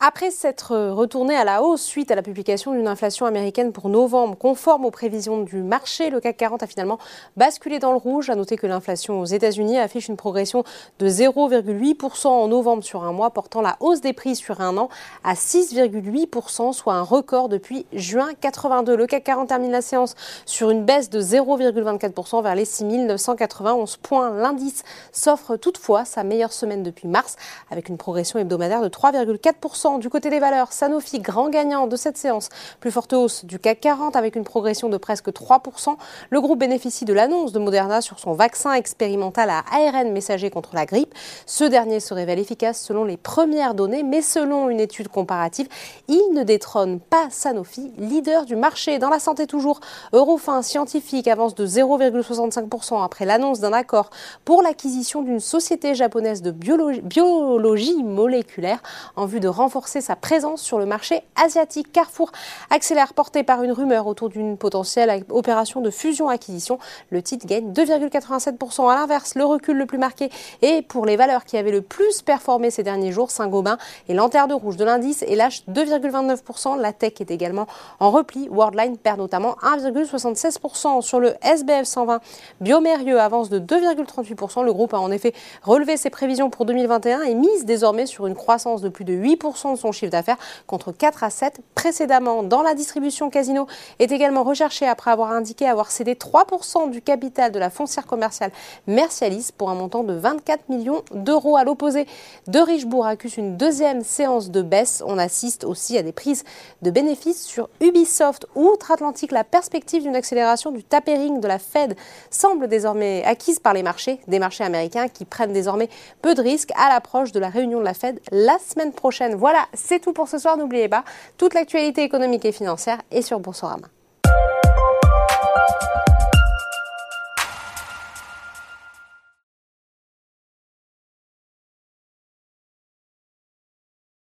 Après s'être retourné à la hausse suite à la publication d'une inflation américaine pour novembre conforme aux prévisions du marché, le CAC 40 a finalement basculé dans le rouge. À noter que l'inflation aux États-Unis affiche une progression de 0,8% en novembre sur un mois, portant la hausse des prix sur un an à 6,8%, soit un record depuis juin 82. Le CAC 40 termine la séance sur une baisse de 0,24% vers les 6991 points. L'indice s'offre toutefois sa meilleure semaine depuis mars, avec une progression hebdomadaire de 3,4%. Du côté des valeurs, Sanofi, grand gagnant de cette séance. Plus forte hausse du CAC 40 avec une progression de presque 3%. Le groupe bénéficie de l'annonce de Moderna sur son vaccin expérimental à ARN messager contre la grippe. Ce dernier se révèle efficace selon les premières données, mais selon une étude comparative, il ne détrône pas Sanofi, leader du marché. Dans la santé toujours, Eurofin Scientifique avance de 0,65% après l'annonce d'un accord pour l'acquisition d'une société japonaise de biologie, biologie moléculaire en vue de renforcer sa présence sur le marché asiatique. Carrefour accélère porté par une rumeur autour d'une potentielle opération de fusion-acquisition. Le titre gagne 2,87%. À l'inverse, le recul le plus marqué est pour les valeurs qui avaient le plus performé ces derniers jours, Saint-Gobain et lanterne rouge de l'indice et lâche 2,29%. La tech est également en repli. Worldline perd notamment 1,76% sur le SBF 120. Biomérieux avance de 2,38%. Le groupe a en effet relevé ses prévisions pour 2021 et mise désormais sur une croissance de plus de 8% de son chiffre d'affaires contre 4 à 7 précédemment. Dans la distribution, Casino est également recherché après avoir indiqué avoir cédé 3% du capital de la foncière commerciale Mercialis pour un montant de 24 millions d'euros. À l'opposé, De Richebourg accuse une deuxième séance de baisse. On assiste aussi à des prises de bénéfices sur Ubisoft. Outre-Atlantique, la perspective d'une accélération du tapering de la Fed semble désormais acquise par les marchés, des marchés américains qui prennent désormais peu de risques à l'approche de la réunion de la Fed la semaine prochaine. C'est tout pour ce soir. N'oubliez pas, toute l'actualité économique et financière est sur Boursorama.